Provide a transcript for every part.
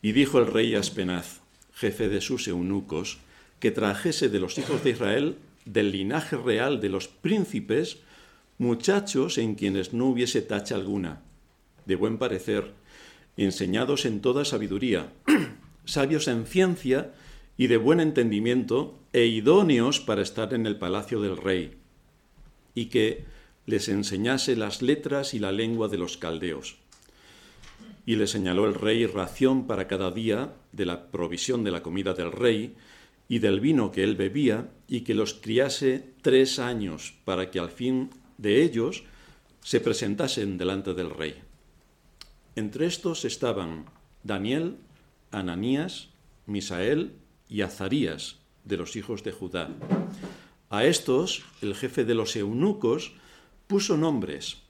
Y dijo el rey Aspenaz, jefe de sus eunucos, que trajese de los hijos de Israel, del linaje real de los príncipes, muchachos en quienes no hubiese tacha alguna, de buen parecer, enseñados en toda sabiduría, sabios en ciencia y de buen entendimiento, e idóneos para estar en el palacio del rey, y que les enseñase las letras y la lengua de los caldeos y le señaló el rey ración para cada día de la provisión de la comida del rey y del vino que él bebía, y que los criase tres años para que al fin de ellos se presentasen delante del rey. Entre estos estaban Daniel, Ananías, Misael y Azarías, de los hijos de Judá. A estos, el jefe de los eunucos puso nombres.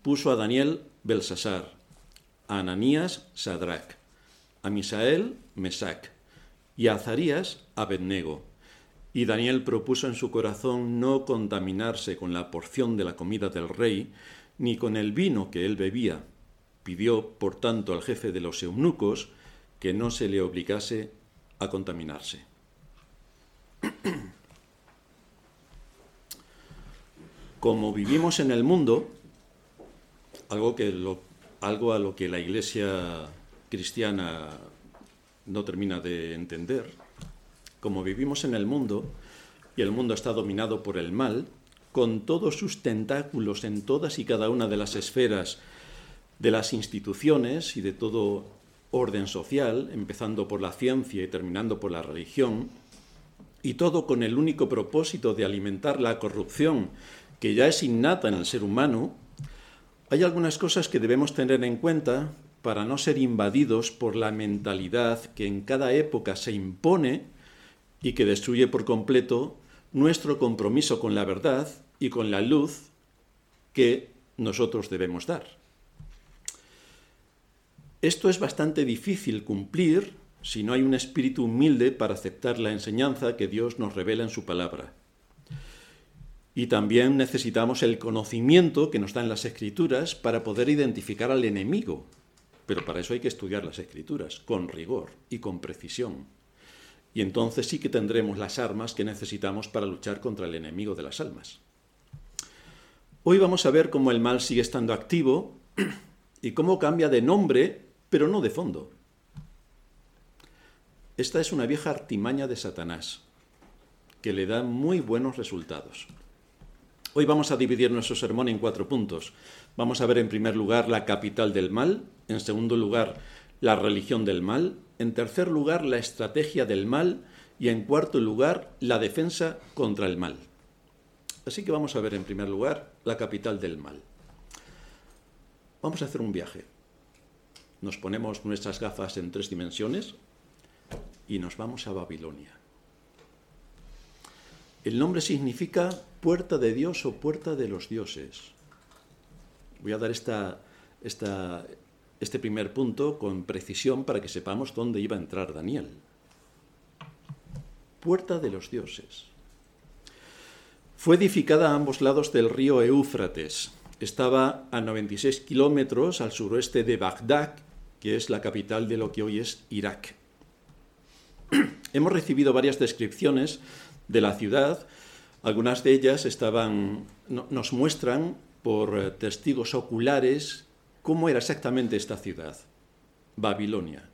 Puso a Daniel Belsasar, a Ananías Sadrach, a Misael Mesac y a Azarías Abednego. Y Daniel propuso en su corazón no contaminarse con la porción de la comida del rey, ni con el vino que él bebía. Pidió, por tanto, al jefe de los eunucos que no se le obligase a contaminarse. Como vivimos en el mundo, algo que lo algo a lo que la Iglesia cristiana no termina de entender. Como vivimos en el mundo y el mundo está dominado por el mal, con todos sus tentáculos en todas y cada una de las esferas de las instituciones y de todo orden social, empezando por la ciencia y terminando por la religión, y todo con el único propósito de alimentar la corrupción que ya es innata en el ser humano, hay algunas cosas que debemos tener en cuenta para no ser invadidos por la mentalidad que en cada época se impone y que destruye por completo nuestro compromiso con la verdad y con la luz que nosotros debemos dar. Esto es bastante difícil cumplir si no hay un espíritu humilde para aceptar la enseñanza que Dios nos revela en su palabra. Y también necesitamos el conocimiento que nos dan las escrituras para poder identificar al enemigo. Pero para eso hay que estudiar las escrituras con rigor y con precisión. Y entonces sí que tendremos las armas que necesitamos para luchar contra el enemigo de las almas. Hoy vamos a ver cómo el mal sigue estando activo y cómo cambia de nombre, pero no de fondo. Esta es una vieja artimaña de Satanás, que le da muy buenos resultados. Hoy vamos a dividir nuestro sermón en cuatro puntos. Vamos a ver en primer lugar la capital del mal, en segundo lugar la religión del mal, en tercer lugar la estrategia del mal y en cuarto lugar la defensa contra el mal. Así que vamos a ver en primer lugar la capital del mal. Vamos a hacer un viaje. Nos ponemos nuestras gafas en tres dimensiones y nos vamos a Babilonia. El nombre significa puerta de Dios o puerta de los dioses. Voy a dar este primer punto con precisión para que sepamos dónde iba a entrar Daniel. Puerta de los dioses. Fue edificada a ambos lados del río Éufrates. Estaba a 96 kilómetros al suroeste de Bagdad, que es la capital de lo que hoy es Irak. Hemos recibido varias descripciones de la ciudad algunas de ellas estaban, nos muestran por eh, testigos oculares cómo era exactamente esta ciudad, Babilonia.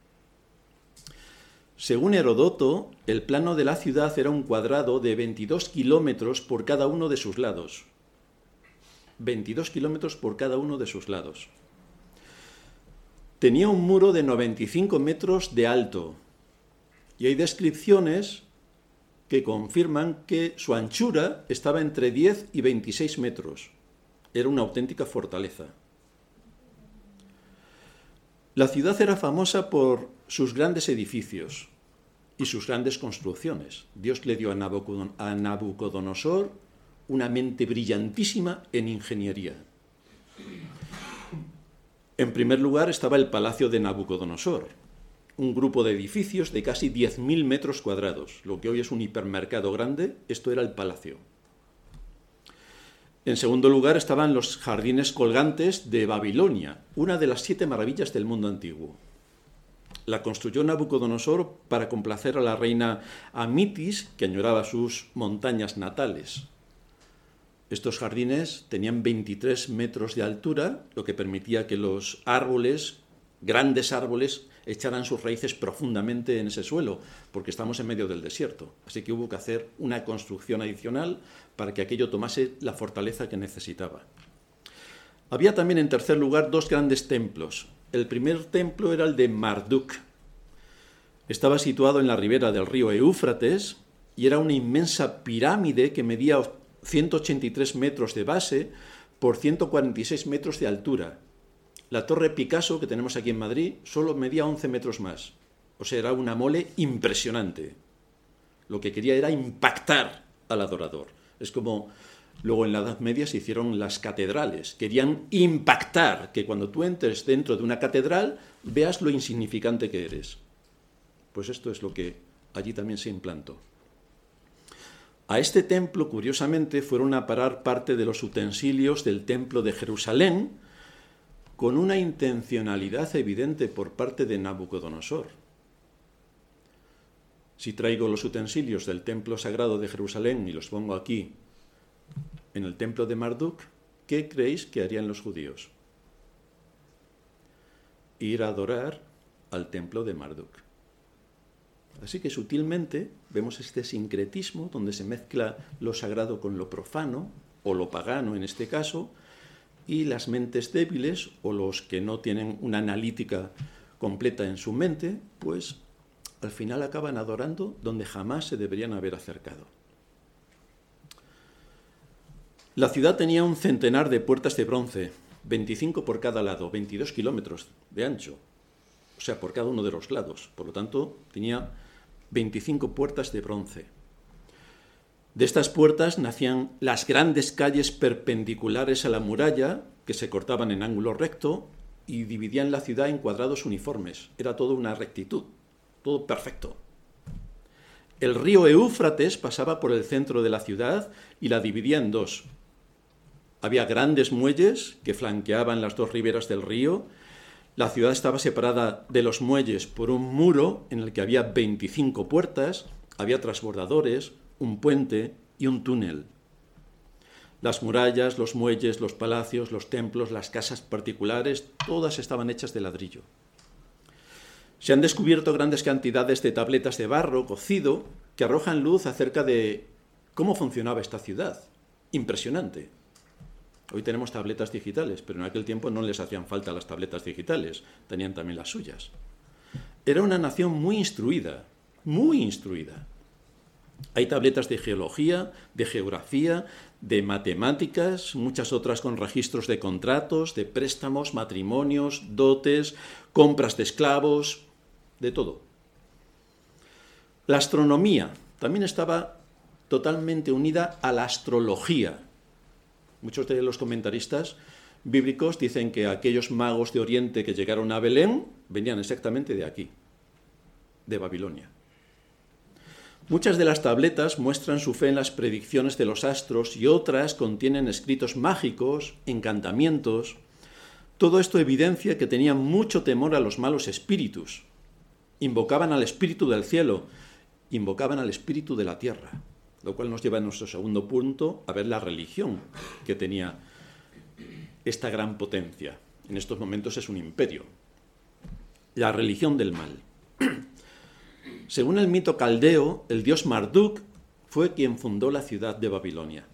Según Herodoto, el plano de la ciudad era un cuadrado de 22 kilómetros por cada uno de sus lados. 22 kilómetros por cada uno de sus lados. Tenía un muro de 95 metros de alto. Y hay descripciones que confirman que su anchura estaba entre 10 y 26 metros. Era una auténtica fortaleza. La ciudad era famosa por sus grandes edificios y sus grandes construcciones. Dios le dio a Nabucodonosor una mente brillantísima en ingeniería. En primer lugar estaba el palacio de Nabucodonosor, un grupo de edificios de casi 10.000 metros cuadrados. Lo que hoy es un hipermercado grande, esto era el palacio. En segundo lugar estaban los jardines colgantes de Babilonia, una de las siete maravillas del mundo antiguo. La construyó Nabucodonosor para complacer a la reina Amitis, que añoraba sus montañas natales. Estos jardines tenían 23 metros de altura, lo que permitía que los árboles, grandes árboles, echaran sus raíces profundamente en ese suelo, porque estamos en medio del desierto. Así que hubo que hacer una construcción adicional para que aquello tomase la fortaleza que necesitaba. Había también, en tercer lugar, dos grandes templos. El primer templo era el de Marduk. Estaba situado en la ribera del río Éufrates y era una inmensa pirámide que medía 183 metros de base por 146 metros de altura. La torre Picasso que tenemos aquí en Madrid solo medía 11 metros más. O sea, era una mole impresionante. Lo que quería era impactar al adorador. Es como luego en la Edad Media se hicieron las catedrales. Querían impactar, que cuando tú entres dentro de una catedral veas lo insignificante que eres. Pues esto es lo que allí también se implantó. A este templo, curiosamente, fueron a parar parte de los utensilios del templo de Jerusalén con una intencionalidad evidente por parte de Nabucodonosor. Si traigo los utensilios del templo sagrado de Jerusalén y los pongo aquí, en el templo de Marduk, ¿qué creéis que harían los judíos? Ir a adorar al templo de Marduk. Así que sutilmente vemos este sincretismo donde se mezcla lo sagrado con lo profano, o lo pagano en este caso, y las mentes débiles, o los que no tienen una analítica completa en su mente, pues al final acaban adorando donde jamás se deberían haber acercado. La ciudad tenía un centenar de puertas de bronce, 25 por cada lado, 22 kilómetros de ancho, o sea, por cada uno de los lados. Por lo tanto, tenía 25 puertas de bronce. De estas puertas nacían las grandes calles perpendiculares a la muralla, que se cortaban en ángulo recto y dividían la ciudad en cuadrados uniformes. Era todo una rectitud, todo perfecto. El río Eufrates pasaba por el centro de la ciudad y la dividía en dos. Había grandes muelles que flanqueaban las dos riberas del río la ciudad estaba separada de los muelles por un muro en el que había 25 puertas, había transbordadores, un puente y un túnel. Las murallas, los muelles, los palacios, los templos, las casas particulares, todas estaban hechas de ladrillo. Se han descubierto grandes cantidades de tabletas de barro cocido que arrojan luz acerca de cómo funcionaba esta ciudad. Impresionante. Hoy tenemos tabletas digitales, pero en aquel tiempo no les hacían falta las tabletas digitales, tenían también las suyas. Era una nación muy instruida, muy instruida. Hay tabletas de geología, de geografía, de matemáticas, muchas otras con registros de contratos, de préstamos, matrimonios, dotes, compras de esclavos, de todo. La astronomía también estaba totalmente unida a la astrología, Muchos de los comentaristas bíblicos dicen que aquellos magos de Oriente que llegaron a Belén venían exactamente de aquí, de Babilonia. Muchas de las tabletas muestran su fe en las predicciones de los astros y otras contienen escritos mágicos, encantamientos. Todo esto evidencia que tenían mucho temor a los malos espíritus. Invocaban al espíritu del cielo, invocaban al espíritu de la tierra lo cual nos lleva a nuestro segundo punto, a ver la religión que tenía esta gran potencia. En estos momentos es un imperio. La religión del mal. Según el mito caldeo, el dios Marduk fue quien fundó la ciudad de Babilonia.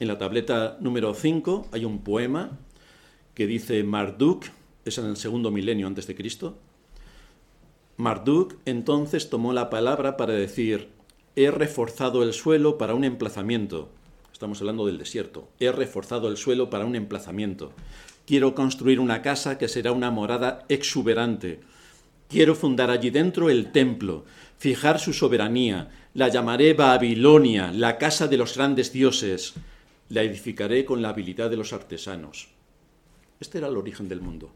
En la tableta número 5 hay un poema que dice Marduk, es en el segundo milenio antes de Cristo. Marduk entonces tomó la palabra para decir, he reforzado el suelo para un emplazamiento. Estamos hablando del desierto. He reforzado el suelo para un emplazamiento. Quiero construir una casa que será una morada exuberante. Quiero fundar allí dentro el templo, fijar su soberanía, la llamaré Babilonia, la casa de los grandes dioses, la edificaré con la habilidad de los artesanos. Este era el origen del mundo,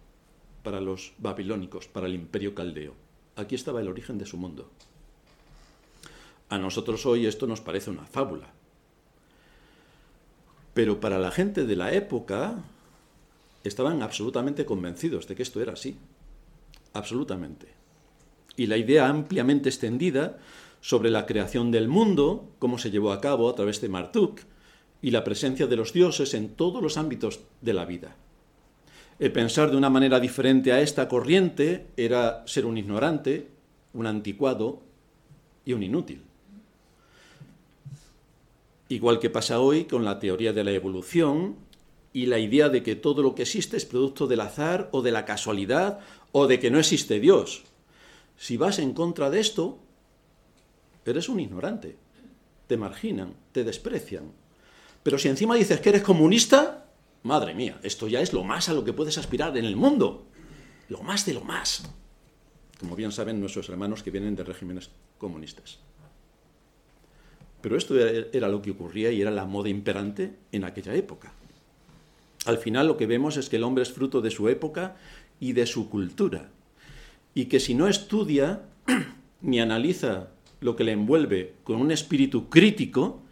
para los babilónicos, para el imperio caldeo. Aquí estaba el origen de su mundo. A nosotros hoy esto nos parece una fábula. Pero para la gente de la época estaban absolutamente convencidos de que esto era así. Absolutamente. Y la idea ampliamente extendida sobre la creación del mundo, cómo se llevó a cabo a través de Martuk, y la presencia de los dioses en todos los ámbitos de la vida. El pensar de una manera diferente a esta corriente era ser un ignorante, un anticuado y un inútil. Igual que pasa hoy con la teoría de la evolución y la idea de que todo lo que existe es producto del azar o de la casualidad o de que no existe Dios. Si vas en contra de esto, eres un ignorante. Te marginan, te desprecian. Pero si encima dices que eres comunista, madre mía, esto ya es lo más a lo que puedes aspirar en el mundo. Lo más de lo más. Como bien saben nuestros hermanos que vienen de regímenes comunistas. Pero esto era lo que ocurría y era la moda imperante en aquella época. Al final lo que vemos es que el hombre es fruto de su época y de su cultura. Y que si no estudia ni analiza lo que le envuelve con un espíritu crítico,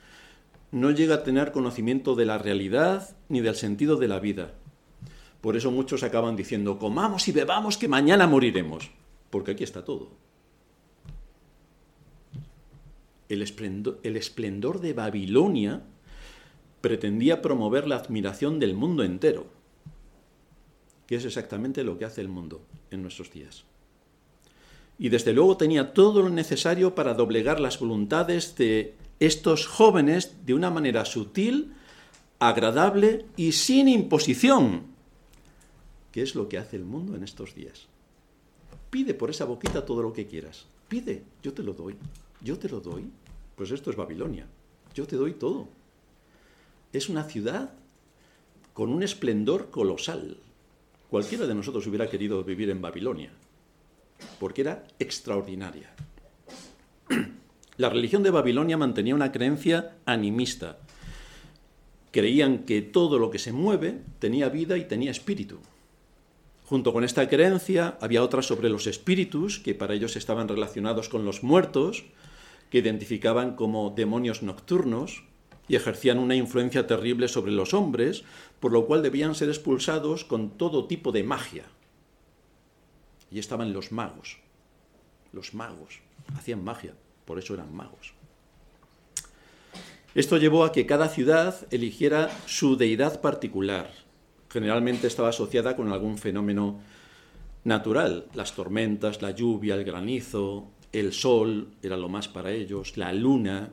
no llega a tener conocimiento de la realidad ni del sentido de la vida. Por eso muchos acaban diciendo, comamos y bebamos que mañana moriremos, porque aquí está todo. El esplendor, el esplendor de Babilonia pretendía promover la admiración del mundo entero, que es exactamente lo que hace el mundo en nuestros días. Y desde luego tenía todo lo necesario para doblegar las voluntades de estos jóvenes de una manera sutil, agradable y sin imposición, que es lo que hace el mundo en estos días. Pide por esa boquita todo lo que quieras. Pide, yo te lo doy. Yo te lo doy. Pues esto es Babilonia. Yo te doy todo. Es una ciudad con un esplendor colosal. Cualquiera de nosotros hubiera querido vivir en Babilonia, porque era extraordinaria. La religión de Babilonia mantenía una creencia animista. Creían que todo lo que se mueve tenía vida y tenía espíritu. Junto con esta creencia había otra sobre los espíritus, que para ellos estaban relacionados con los muertos, que identificaban como demonios nocturnos y ejercían una influencia terrible sobre los hombres, por lo cual debían ser expulsados con todo tipo de magia. Y estaban los magos. Los magos hacían magia, por eso eran magos. Esto llevó a que cada ciudad eligiera su deidad particular. Generalmente estaba asociada con algún fenómeno natural, las tormentas, la lluvia, el granizo, el sol era lo más para ellos, la luna.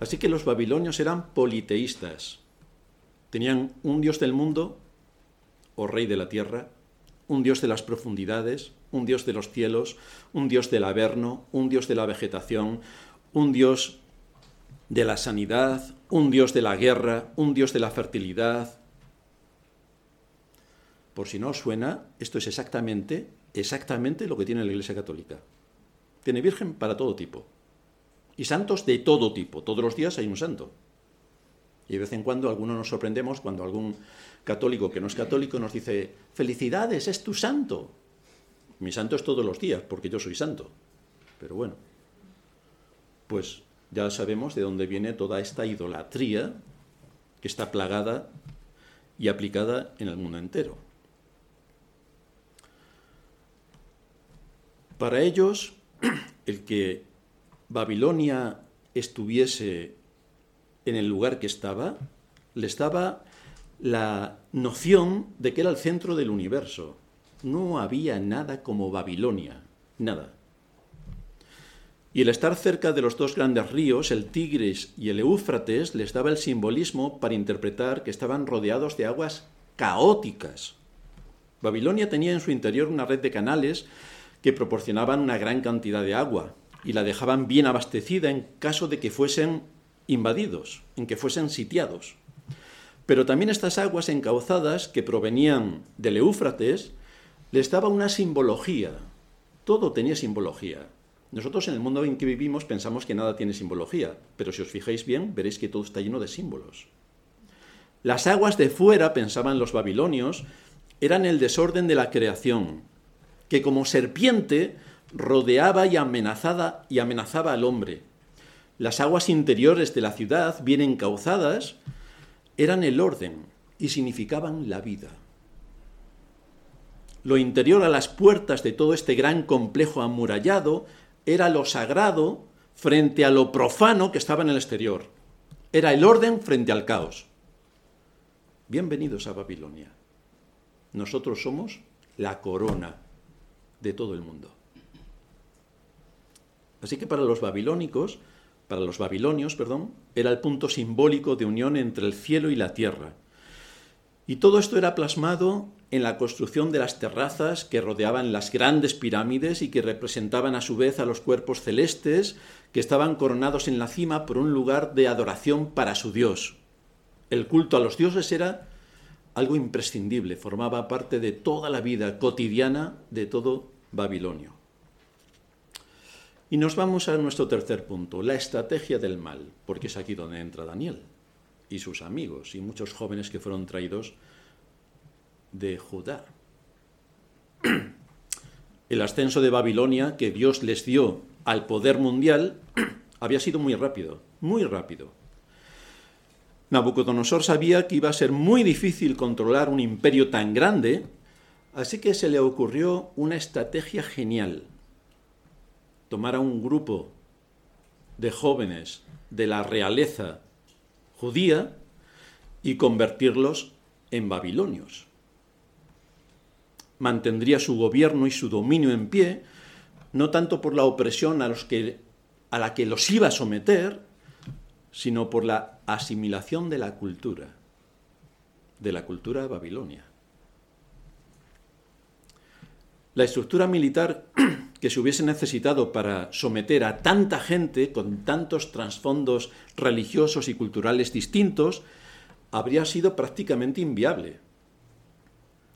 Así que los babilonios eran politeístas. Tenían un dios del mundo, o rey de la tierra, un dios de las profundidades, un dios de los cielos, un dios del averno, un dios de la vegetación, un dios de la sanidad, un dios de la guerra, un dios de la fertilidad. Por si no os suena, esto es exactamente exactamente lo que tiene la Iglesia Católica. Tiene virgen para todo tipo. Y santos de todo tipo. Todos los días hay un santo. Y de vez en cuando algunos nos sorprendemos cuando algún católico que no es católico nos dice, felicidades, es tu santo. Mi santo es todos los días, porque yo soy santo. Pero bueno, pues ya sabemos de dónde viene toda esta idolatría que está plagada y aplicada en el mundo entero. Para ellos, el que Babilonia estuviese en el lugar que estaba, les daba la noción de que era el centro del universo. No había nada como Babilonia, nada. Y el estar cerca de los dos grandes ríos, el Tigris y el Éufrates, les daba el simbolismo para interpretar que estaban rodeados de aguas caóticas. Babilonia tenía en su interior una red de canales que proporcionaban una gran cantidad de agua y la dejaban bien abastecida en caso de que fuesen invadidos, en que fuesen sitiados. Pero también estas aguas encauzadas que provenían del Éufrates les daba una simbología. Todo tenía simbología. Nosotros en el mundo en que vivimos pensamos que nada tiene simbología, pero si os fijáis bien, veréis que todo está lleno de símbolos. Las aguas de fuera, pensaban los babilonios, eran el desorden de la creación, que como serpiente rodeaba y amenazaba, y amenazaba al hombre. Las aguas interiores de la ciudad, bien encauzadas, eran el orden y significaban la vida. Lo interior a las puertas de todo este gran complejo amurallado era lo sagrado frente a lo profano que estaba en el exterior. Era el orden frente al caos. Bienvenidos a Babilonia. Nosotros somos la corona de todo el mundo. Así que para los babilónicos, para los babilonios, perdón, era el punto simbólico de unión entre el cielo y la tierra. Y todo esto era plasmado en la construcción de las terrazas que rodeaban las grandes pirámides y que representaban a su vez a los cuerpos celestes que estaban coronados en la cima por un lugar de adoración para su Dios. El culto a los dioses era algo imprescindible, formaba parte de toda la vida cotidiana de todo Babilonio. Y nos vamos a nuestro tercer punto, la estrategia del mal, porque es aquí donde entra Daniel y sus amigos y muchos jóvenes que fueron traídos de Judá. El ascenso de Babilonia que Dios les dio al poder mundial había sido muy rápido, muy rápido. Nabucodonosor sabía que iba a ser muy difícil controlar un imperio tan grande, así que se le ocurrió una estrategia genial tomar a un grupo de jóvenes de la realeza judía y convertirlos en babilonios. Mantendría su gobierno y su dominio en pie, no tanto por la opresión a, los que, a la que los iba a someter, sino por la asimilación de la cultura, de la cultura de Babilonia. La estructura militar que se hubiese necesitado para someter a tanta gente con tantos trasfondos religiosos y culturales distintos, habría sido prácticamente inviable.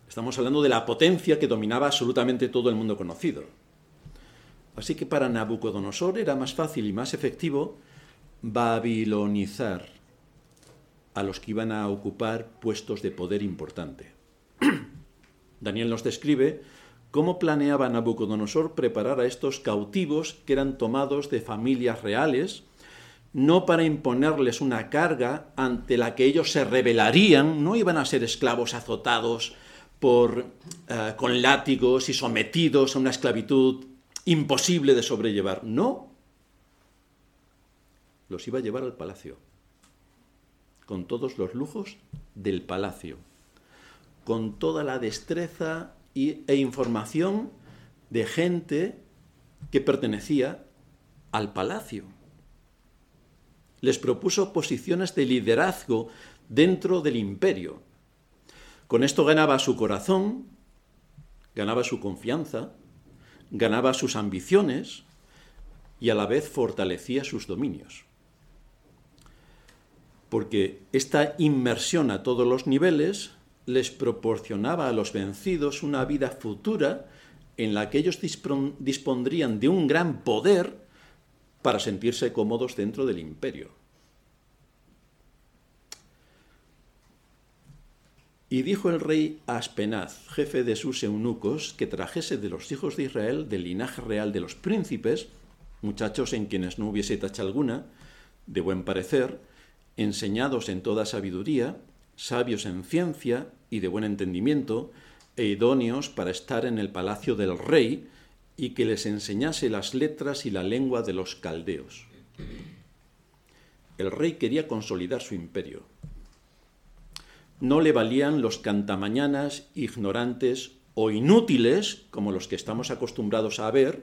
Estamos hablando de la potencia que dominaba absolutamente todo el mundo conocido. Así que para Nabucodonosor era más fácil y más efectivo babilonizar a los que iban a ocupar puestos de poder importante. Daniel nos describe cómo planeaba Nabucodonosor preparar a estos cautivos que eran tomados de familias reales, no para imponerles una carga ante la que ellos se rebelarían, no iban a ser esclavos azotados por, eh, con látigos y sometidos a una esclavitud imposible de sobrellevar. No, los iba a llevar al palacio, con todos los lujos del palacio, con toda la destreza e información de gente que pertenecía al palacio. Les propuso posiciones de liderazgo dentro del imperio. Con esto ganaba su corazón, ganaba su confianza, ganaba sus ambiciones y a la vez fortalecía sus dominios. Porque esta inmersión a todos los niveles les proporcionaba a los vencidos una vida futura en la que ellos dispondrían de un gran poder para sentirse cómodos dentro del imperio. Y dijo el rey a Aspenaz, jefe de sus eunucos, que trajese de los hijos de Israel, del linaje real de los príncipes, muchachos en quienes no hubiese tacha alguna, de buen parecer, enseñados en toda sabiduría, sabios en ciencia y de buen entendimiento, e idóneos para estar en el palacio del rey, y que les enseñase las letras y la lengua de los caldeos. El rey quería consolidar su imperio. No le valían los cantamañanas ignorantes o inútiles, como los que estamos acostumbrados a ver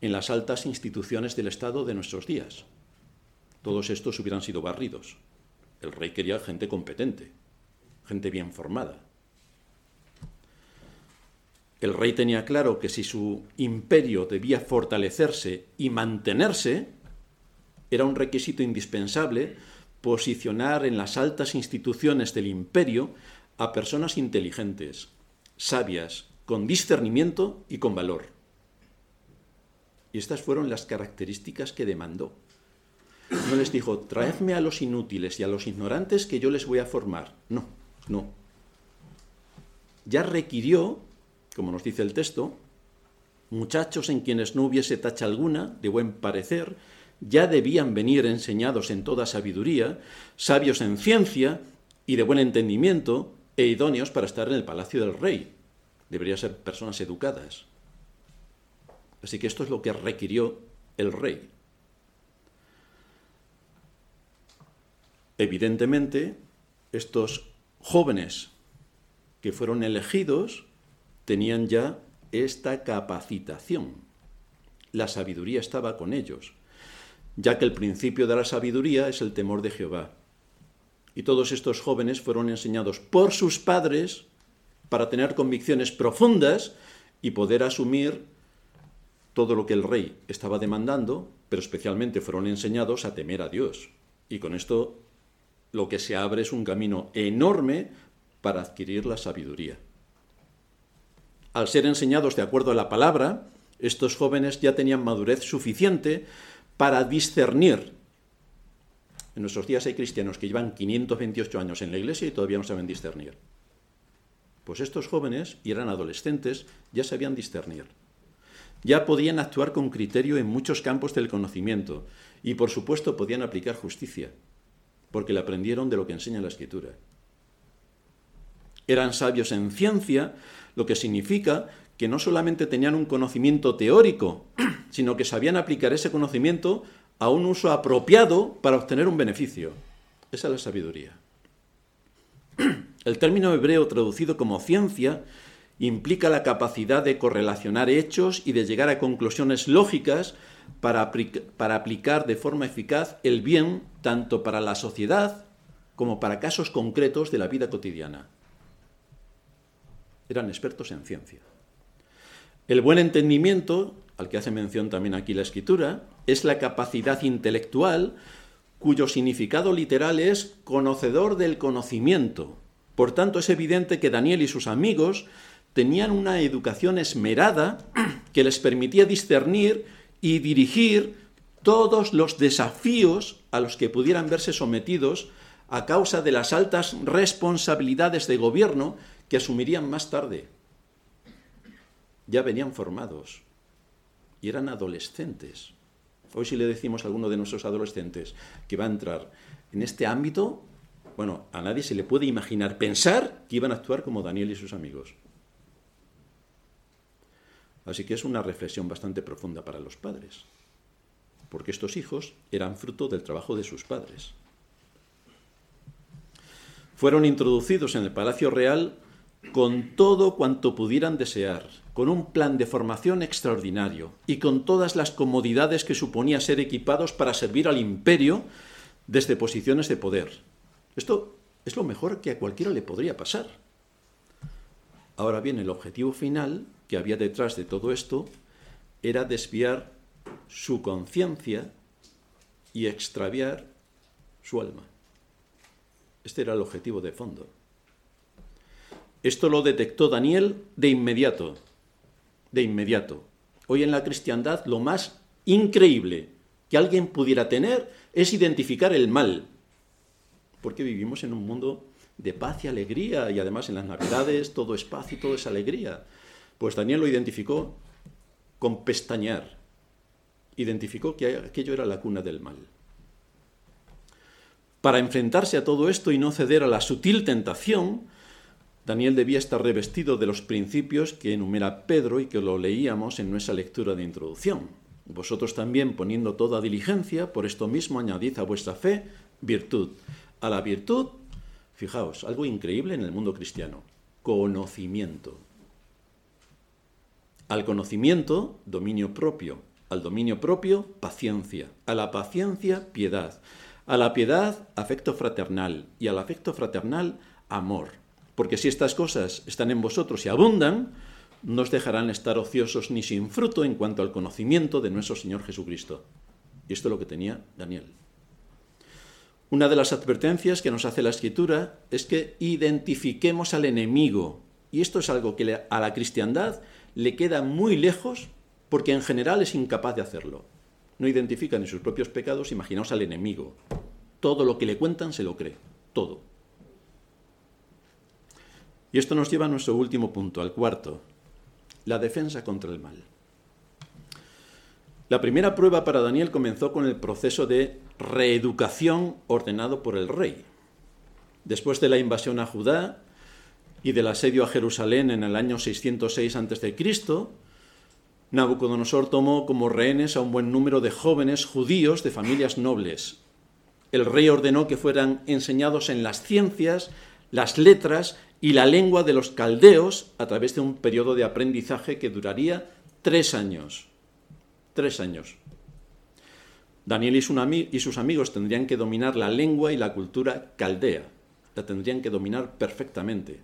en las altas instituciones del Estado de nuestros días. Todos estos hubieran sido barridos. El rey quería gente competente, gente bien formada. El rey tenía claro que si su imperio debía fortalecerse y mantenerse, era un requisito indispensable posicionar en las altas instituciones del imperio a personas inteligentes, sabias con discernimiento y con valor. Y estas fueron las características que demandó. No les dijo, traedme a los inútiles y a los ignorantes que yo les voy a formar. No, no. Ya requirió, como nos dice el texto, muchachos en quienes no hubiese tacha alguna, de buen parecer, ya debían venir enseñados en toda sabiduría, sabios en ciencia y de buen entendimiento, e idóneos para estar en el palacio del rey. Deberían ser personas educadas. Así que esto es lo que requirió el rey. Evidentemente, estos jóvenes que fueron elegidos tenían ya esta capacitación. La sabiduría estaba con ellos, ya que el principio de la sabiduría es el temor de Jehová. Y todos estos jóvenes fueron enseñados por sus padres para tener convicciones profundas y poder asumir todo lo que el rey estaba demandando, pero especialmente fueron enseñados a temer a Dios. Y con esto lo que se abre es un camino enorme para adquirir la sabiduría. Al ser enseñados de acuerdo a la palabra, estos jóvenes ya tenían madurez suficiente para discernir. En nuestros días hay cristianos que llevan 528 años en la iglesia y todavía no saben discernir. Pues estos jóvenes, y eran adolescentes, ya sabían discernir. Ya podían actuar con criterio en muchos campos del conocimiento y por supuesto podían aplicar justicia porque le aprendieron de lo que enseña la escritura. Eran sabios en ciencia, lo que significa que no solamente tenían un conocimiento teórico, sino que sabían aplicar ese conocimiento a un uso apropiado para obtener un beneficio. Esa es la sabiduría. El término hebreo traducido como ciencia implica la capacidad de correlacionar hechos y de llegar a conclusiones lógicas para, para aplicar de forma eficaz el bien tanto para la sociedad como para casos concretos de la vida cotidiana. Eran expertos en ciencia. El buen entendimiento, al que hace mención también aquí la escritura, es la capacidad intelectual cuyo significado literal es conocedor del conocimiento. Por tanto, es evidente que Daniel y sus amigos tenían una educación esmerada que les permitía discernir y dirigir todos los desafíos a los que pudieran verse sometidos a causa de las altas responsabilidades de gobierno que asumirían más tarde. Ya venían formados y eran adolescentes. Hoy si le decimos a alguno de nuestros adolescentes que va a entrar en este ámbito, bueno, a nadie se le puede imaginar pensar que iban a actuar como Daniel y sus amigos. Así que es una reflexión bastante profunda para los padres, porque estos hijos eran fruto del trabajo de sus padres. Fueron introducidos en el Palacio Real con todo cuanto pudieran desear, con un plan de formación extraordinario y con todas las comodidades que suponía ser equipados para servir al imperio desde posiciones de poder. Esto es lo mejor que a cualquiera le podría pasar. Ahora bien, el objetivo final que había detrás de todo esto era desviar su conciencia y extraviar su alma. Este era el objetivo de fondo. Esto lo detectó Daniel de inmediato, de inmediato. Hoy en la cristiandad lo más increíble que alguien pudiera tener es identificar el mal, porque vivimos en un mundo de paz y alegría y además en las navidades todo es paz y todo es alegría. Pues Daniel lo identificó con pestañear. Identificó que aquello era la cuna del mal. Para enfrentarse a todo esto y no ceder a la sutil tentación, Daniel debía estar revestido de los principios que enumera Pedro y que lo leíamos en nuestra lectura de introducción. Vosotros también, poniendo toda diligencia, por esto mismo añadid a vuestra fe virtud. A la virtud, fijaos, algo increíble en el mundo cristiano, conocimiento. Al conocimiento, dominio propio. Al dominio propio, paciencia. A la paciencia, piedad. A la piedad, afecto fraternal. Y al afecto fraternal, amor. Porque si estas cosas están en vosotros y abundan, no os dejarán estar ociosos ni sin fruto en cuanto al conocimiento de nuestro Señor Jesucristo. Y esto es lo que tenía Daniel. Una de las advertencias que nos hace la Escritura es que identifiquemos al enemigo Y esto es algo que a la cristiandad le queda muy lejos porque en general es incapaz de hacerlo. No identifica ni sus propios pecados, imaginaos al enemigo. Todo lo que le cuentan se lo cree, todo. Y esto nos lleva a nuestro último punto, al cuarto, la defensa contra el mal. La primera prueba para Daniel comenzó con el proceso de reeducación ordenado por el rey. Después de la invasión a Judá y del asedio a Jerusalén en el año 606 a.C., Nabucodonosor tomó como rehenes a un buen número de jóvenes judíos de familias nobles. El rey ordenó que fueran enseñados en las ciencias, las letras y la lengua de los caldeos a través de un periodo de aprendizaje que duraría tres años. Tres años. Daniel y sus amigos tendrían que dominar la lengua y la cultura caldea. La tendrían que dominar perfectamente.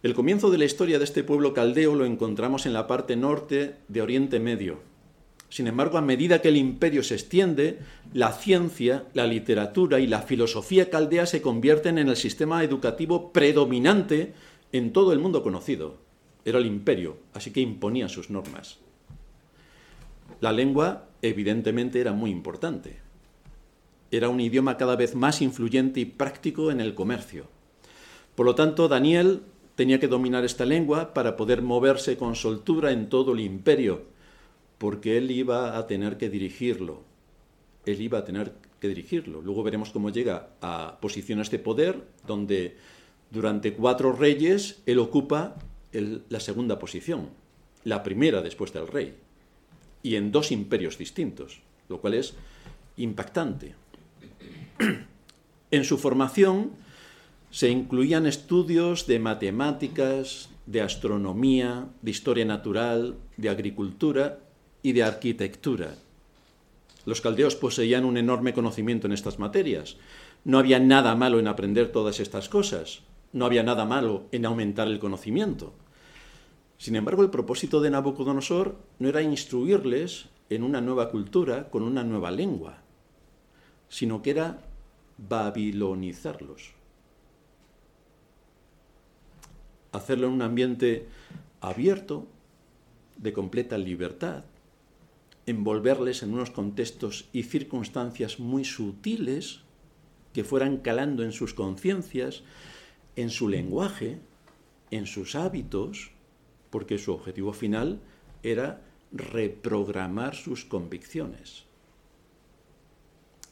El comienzo de la historia de este pueblo caldeo lo encontramos en la parte norte de Oriente Medio. Sin embargo, a medida que el imperio se extiende, la ciencia, la literatura y la filosofía caldea se convierten en el sistema educativo predominante en todo el mundo conocido. Era el imperio, así que imponía sus normas. La lengua, evidentemente, era muy importante. Era un idioma cada vez más influyente y práctico en el comercio. Por lo tanto, Daniel tenía que dominar esta lengua para poder moverse con soltura en todo el imperio, porque él iba a tener que dirigirlo. Él iba a tener que dirigirlo. Luego veremos cómo llega a posiciones de poder, donde durante cuatro reyes él ocupa la segunda posición, la primera después del rey, y en dos imperios distintos, lo cual es impactante. En su formación, se incluían estudios de matemáticas, de astronomía, de historia natural, de agricultura y de arquitectura. Los caldeos poseían un enorme conocimiento en estas materias. No había nada malo en aprender todas estas cosas. No había nada malo en aumentar el conocimiento. Sin embargo, el propósito de Nabucodonosor no era instruirles en una nueva cultura con una nueva lengua, sino que era babilonizarlos. Hacerlo en un ambiente abierto, de completa libertad, envolverles en unos contextos y circunstancias muy sutiles que fueran calando en sus conciencias, en su lenguaje, en sus hábitos, porque su objetivo final era reprogramar sus convicciones.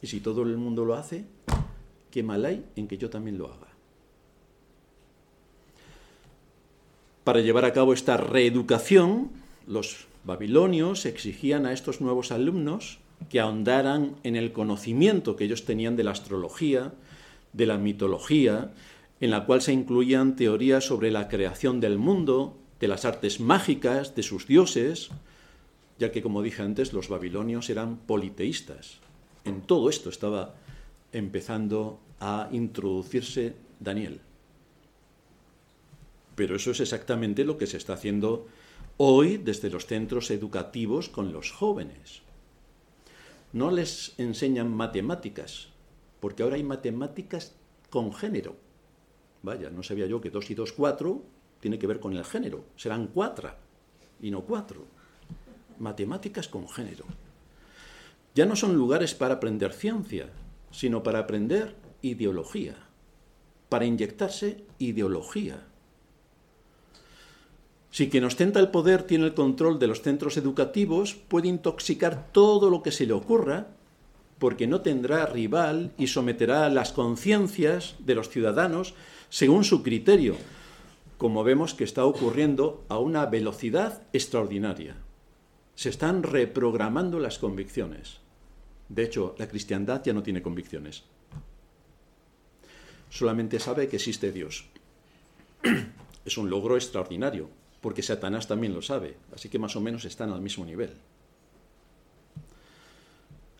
Y si todo el mundo lo hace, ¿qué mal hay en que yo también lo haga? Para llevar a cabo esta reeducación, los babilonios exigían a estos nuevos alumnos que ahondaran en el conocimiento que ellos tenían de la astrología, de la mitología, en la cual se incluían teorías sobre la creación del mundo, de las artes mágicas, de sus dioses, ya que, como dije antes, los babilonios eran politeístas. En todo esto estaba empezando a introducirse Daniel. Pero eso es exactamente lo que se está haciendo hoy desde los centros educativos con los jóvenes. No les enseñan matemáticas, porque ahora hay matemáticas con género. Vaya, no sabía yo que 2 y 2, 4 tiene que ver con el género. Serán 4 y no 4. Matemáticas con género. Ya no son lugares para aprender ciencia, sino para aprender ideología, para inyectarse ideología. Si quien ostenta el poder tiene el control de los centros educativos, puede intoxicar todo lo que se le ocurra, porque no tendrá rival y someterá las conciencias de los ciudadanos según su criterio, como vemos que está ocurriendo a una velocidad extraordinaria. Se están reprogramando las convicciones. De hecho, la cristiandad ya no tiene convicciones. Solamente sabe que existe Dios. Es un logro extraordinario, porque Satanás también lo sabe, así que más o menos están al mismo nivel.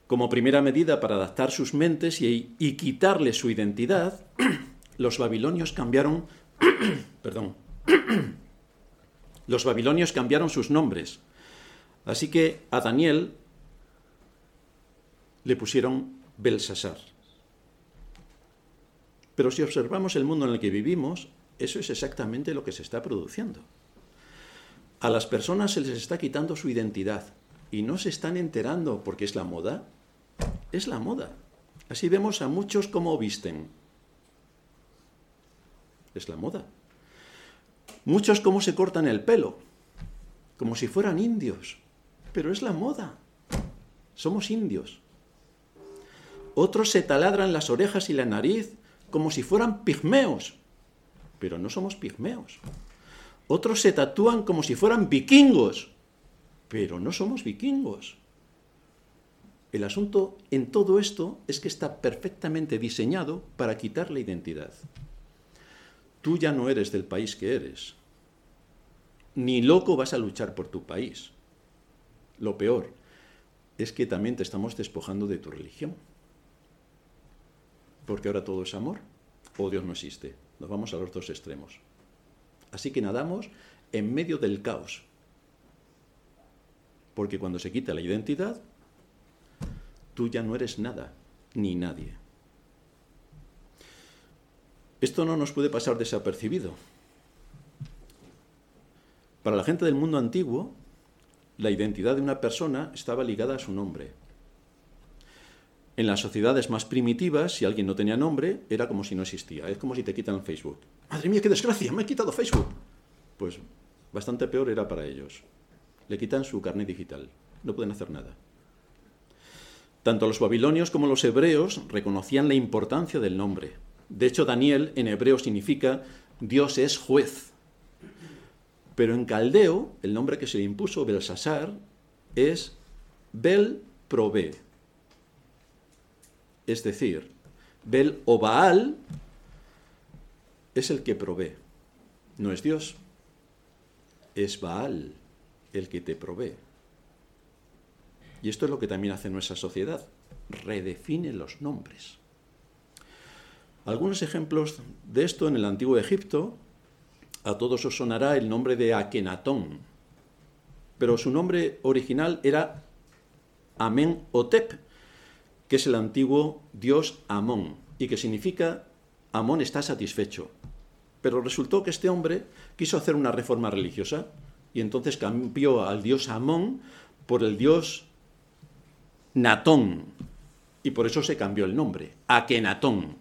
Como primera medida para adaptar sus mentes y, y quitarle su identidad, los babilonios cambiaron, perdón, los babilonios cambiaron sus nombres. Así que a Daniel le pusieron Belsasar. Pero si observamos el mundo en el que vivimos, Eso es exactamente lo que se está produciendo. A las personas se les está quitando su identidad y no se están enterando porque es la moda. Es la moda. Así vemos a muchos como visten. Es la moda. Muchos como se cortan el pelo, como si fueran indios. Pero es la moda. Somos indios. Otros se taladran las orejas y la nariz como si fueran pigmeos. Pero no somos pigmeos. Otros se tatúan como si fueran vikingos. Pero no somos vikingos. El asunto en todo esto es que está perfectamente diseñado para quitar la identidad. Tú ya no eres del país que eres. Ni loco vas a luchar por tu país. Lo peor es que también te estamos despojando de tu religión. Porque ahora todo es amor o Dios no existe. Nos vamos a los dos extremos. Así que nadamos en medio del caos. Porque cuando se quita la identidad, tú ya no eres nada, ni nadie. Esto no nos puede pasar desapercibido. Para la gente del mundo antiguo, la identidad de una persona estaba ligada a su nombre. En las sociedades más primitivas, si alguien no tenía nombre, era como si no existía. Es como si te quitan Facebook. Madre mía, qué desgracia, me he quitado Facebook. Pues bastante peor era para ellos. Le quitan su carne digital. No pueden hacer nada. Tanto los babilonios como los hebreos reconocían la importancia del nombre. De hecho, Daniel en hebreo significa Dios es juez. Pero en caldeo, el nombre que se le impuso, Belsasar, es Bel Prove es decir, Bel o Baal es el que provee, no es Dios, es Baal el que te provee. Y esto es lo que también hace nuestra sociedad, redefine los nombres. Algunos ejemplos de esto en el antiguo Egipto, a todos os sonará el nombre de Akenatón, pero su nombre original era Amenhotep, que es el antiguo dios Amón, y que significa Amón está satisfecho. Pero resultó que este hombre quiso hacer una reforma religiosa y entonces cambió al dios Amón por el dios Natón. Y por eso se cambió el nombre, Akenatón.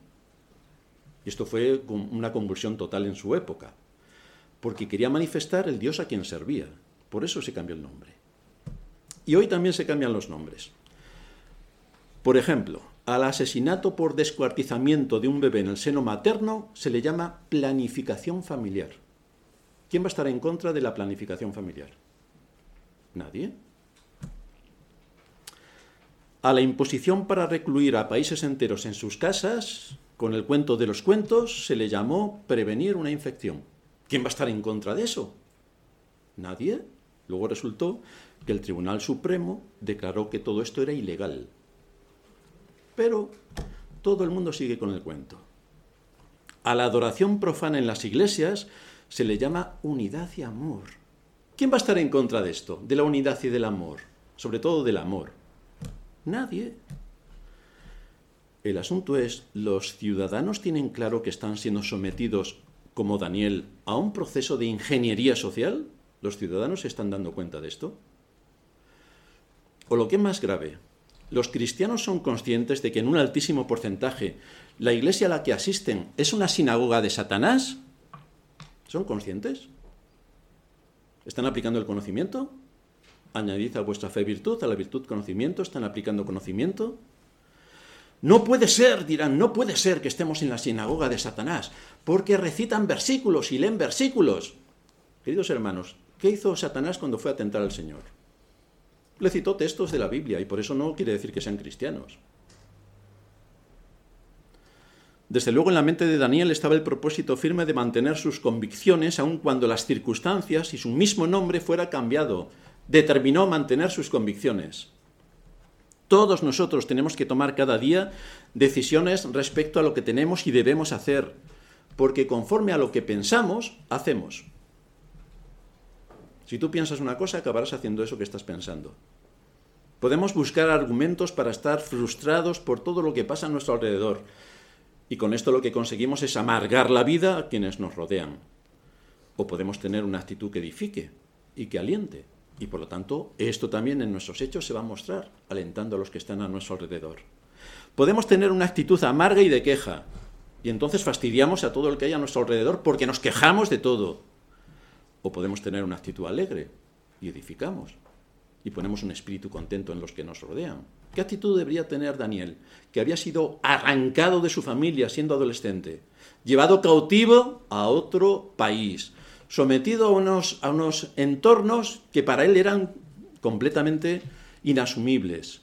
Y esto fue una convulsión total en su época, porque quería manifestar el dios a quien servía. Por eso se cambió el nombre. Y hoy también se cambian los nombres. Por ejemplo, al asesinato por descuartizamiento de un bebé en el seno materno se le llama planificación familiar. ¿Quién va a estar en contra de la planificación familiar? Nadie. A la imposición para recluir a países enteros en sus casas, con el cuento de los cuentos, se le llamó prevenir una infección. ¿Quién va a estar en contra de eso? Nadie. Luego resultó que el Tribunal Supremo declaró que todo esto era ilegal. Pero todo el mundo sigue con el cuento. A la adoración profana en las iglesias se le llama unidad y amor. ¿Quién va a estar en contra de esto, de la unidad y del amor? Sobre todo del amor. Nadie. El asunto es, ¿los ciudadanos tienen claro que están siendo sometidos, como Daniel, a un proceso de ingeniería social? ¿Los ciudadanos se están dando cuenta de esto? O lo que es más grave, los cristianos son conscientes de que en un altísimo porcentaje la iglesia a la que asisten es una sinagoga de Satanás. ¿Son conscientes? ¿Están aplicando el conocimiento? Añadid a vuestra fe virtud, a la virtud conocimiento, ¿están aplicando conocimiento? No puede ser, dirán, no puede ser que estemos en la sinagoga de Satanás, porque recitan versículos y leen versículos. Queridos hermanos, ¿qué hizo Satanás cuando fue a tentar al Señor? Le citó textos de la Biblia y por eso no quiere decir que sean cristianos. Desde luego en la mente de Daniel estaba el propósito firme de mantener sus convicciones aun cuando las circunstancias y su mismo nombre fuera cambiado. Determinó mantener sus convicciones. Todos nosotros tenemos que tomar cada día decisiones respecto a lo que tenemos y debemos hacer, porque conforme a lo que pensamos, hacemos. Si tú piensas una cosa, acabarás haciendo eso que estás pensando. Podemos buscar argumentos para estar frustrados por todo lo que pasa a nuestro alrededor. Y con esto lo que conseguimos es amargar la vida a quienes nos rodean. O podemos tener una actitud que edifique y que aliente. Y por lo tanto, esto también en nuestros hechos se va a mostrar, alentando a los que están a nuestro alrededor. Podemos tener una actitud amarga y de queja, y entonces fastidiamos a todo el que hay a nuestro alrededor porque nos quejamos de todo. O podemos tener una actitud alegre y edificamos, y ponemos un espíritu contento en los que nos rodean. ¿Qué actitud debería tener Daniel, que había sido arrancado de su familia siendo adolescente, llevado cautivo a otro país, sometido a unos, a unos entornos que para él eran completamente inasumibles.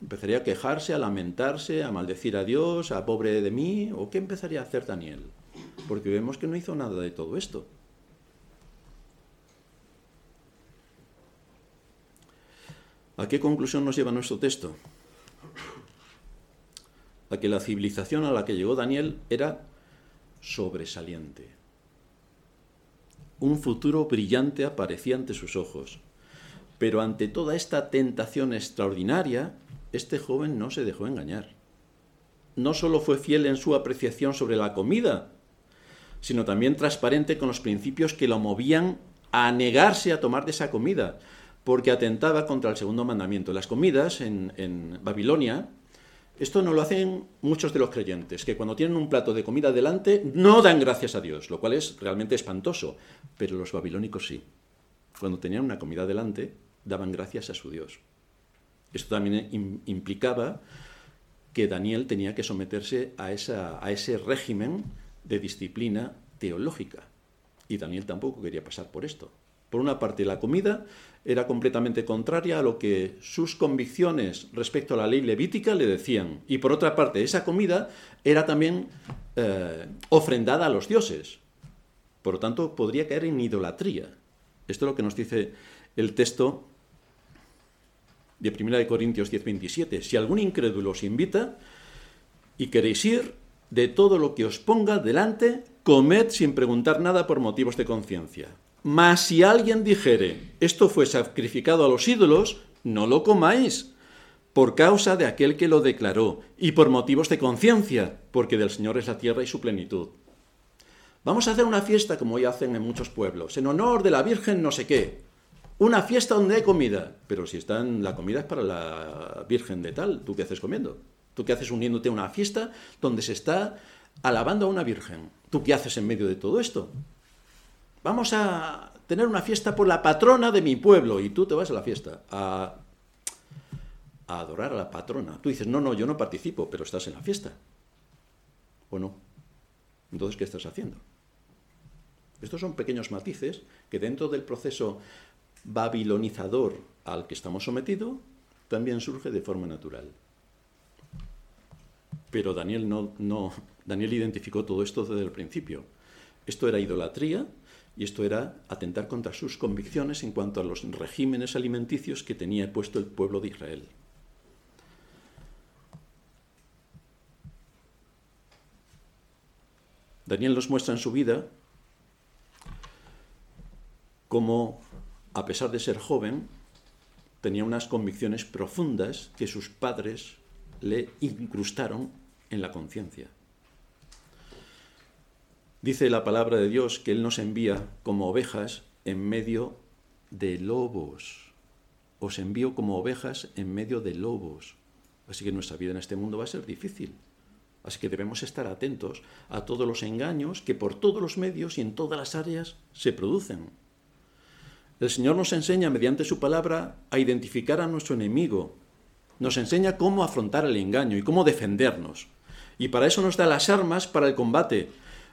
¿Empezaría a quejarse, a lamentarse, a maldecir a Dios, a pobre de mí? ¿O qué empezaría a hacer Daniel? Porque vemos que no hizo nada de todo esto. ¿A qué conclusión nos lleva nuestro texto? A que la civilización a la que llegó Daniel era sobresaliente un futuro brillante aparecía ante sus ojos. Pero ante toda esta tentación extraordinaria, este joven no se dejó engañar. No solo fue fiel en su apreciación sobre la comida, sino también transparente con los principios que lo movían a negarse a tomar de esa comida, porque atentaba contra el segundo mandamiento. Las comidas en, Babilonia esto no lo hacen muchos de los creyentes, que cuando tienen un plato de comida delante no dan gracias a Dios, lo cual es realmente espantoso, pero los babilónicos sí. Cuando tenían una comida delante, daban gracias a su Dios. Esto también implicaba que Daniel tenía que someterse a, a ese régimen de disciplina teológica. Y Daniel tampoco quería pasar por esto. Por una parte, la comida era completamente contraria a lo que sus convicciones respecto a la ley levítica le decían. Y por otra parte, esa comida era también eh, ofrendada a los dioses. Por lo tanto, podría caer en idolatría. Esto es lo que nos dice el texto de 1 Corintios 10:27. Si algún incrédulo os invita y queréis ir, de todo lo que os ponga delante, comed sin preguntar nada por motivos de conciencia mas si alguien dijere, esto fue sacrificado a los ídolos, no lo comáis, por causa de aquel que lo declaró, y por motivos de conciencia, porque del Señor es la tierra y su plenitud. Vamos a hacer una fiesta como ya hacen en muchos pueblos, en honor de la Virgen no sé qué. Una fiesta donde hay comida, pero si están, la comida es para la Virgen de tal, ¿tú qué haces comiendo? ¿Tú qué haces uniéndote a una fiesta donde se está alabando a una Virgen? ¿Tú qué haces en medio de todo esto? vamos a tener una fiesta por la patrona de mi pueblo y tú te vas a la fiesta a, adorar a la patrona. Tú dices, no, no, yo no participo, pero estás en la fiesta. ¿O no? Entonces, ¿qué estás haciendo? Estos son pequeños matices que dentro del proceso babilonizador al que estamos sometidos, también surge de forma natural. Pero Daniel, no, Daniel identificó todo esto desde el principio. Esto era idolatría, y esto era atentar contra sus convicciones en cuanto a los regímenes alimenticios que tenía puesto el pueblo de Israel. Daniel nos muestra en su vida cómo, a pesar de ser joven, tenía unas convicciones profundas que sus padres le incrustaron en la conciencia. Dice la palabra de Dios que Él nos envía como ovejas en medio de lobos. Os envío como ovejas en medio de lobos. Así que nuestra vida en este mundo va a ser difícil. Así que debemos estar atentos a todos los engaños que por todos los medios y en todas las áreas se producen. El Señor nos enseña mediante su palabra a identificar a nuestro enemigo. Nos enseña cómo afrontar el engaño y cómo defendernos. Y para eso nos da las armas para el combate,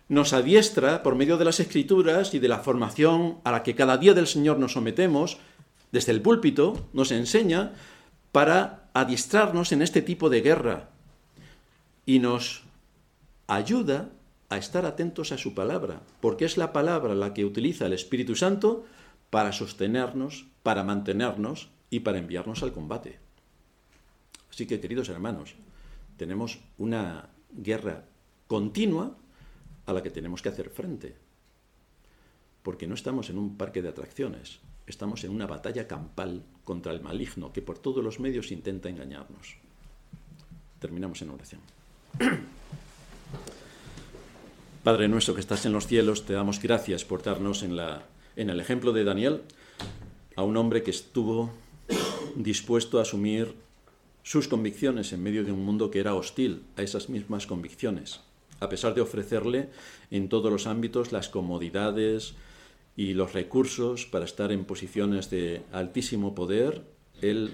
nos adiestra por medio de las escrituras y de la formación a la que cada día del Señor nos sometemos, desde el púlpito, nos enseña para adiestrarnos en este tipo de guerra y nos ayuda a estar atentos a su palabra, porque es la palabra la que utiliza el Espíritu Santo para sostenernos, para mantenernos y para enviarnos al combate. Así que, queridos hermanos, tenemos una guerra continua a la que tenemos que hacer frente. Porque no estamos en un parque de atracciones, estamos en una batalla campal contra el maligno que por todos los medios intenta engañarnos. Terminamos en oración. Padre nuestro que estás en los cielos, te damos gracias por darnos en, la, en el ejemplo de Daniel a un hombre que estuvo dispuesto a asumir sus convicciones en medio de un mundo que era hostil a esas mismas convicciones, a pesar de ofrecerle en todos los ámbitos las comodidades y los recursos para estar en posiciones de altísimo poder, él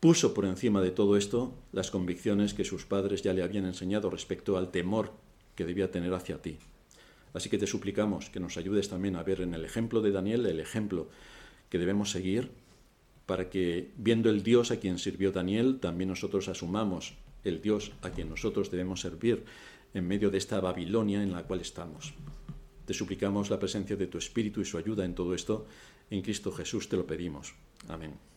puso por encima de todo esto las convicciones que sus padres ya le habían enseñado respecto al temor que debía tener hacia ti. Así que te suplicamos que nos ayudes también a ver en el ejemplo de Daniel el ejemplo que debemos seguir para que, viendo el Dios a quien sirvió Daniel, también nosotros asumamos el Dios a quien nosotros debemos servir en medio de esta Babilonia en la cual estamos. Te suplicamos la presencia de tu Espíritu y su ayuda en todo esto. En Cristo Jesús te lo pedimos. Amén.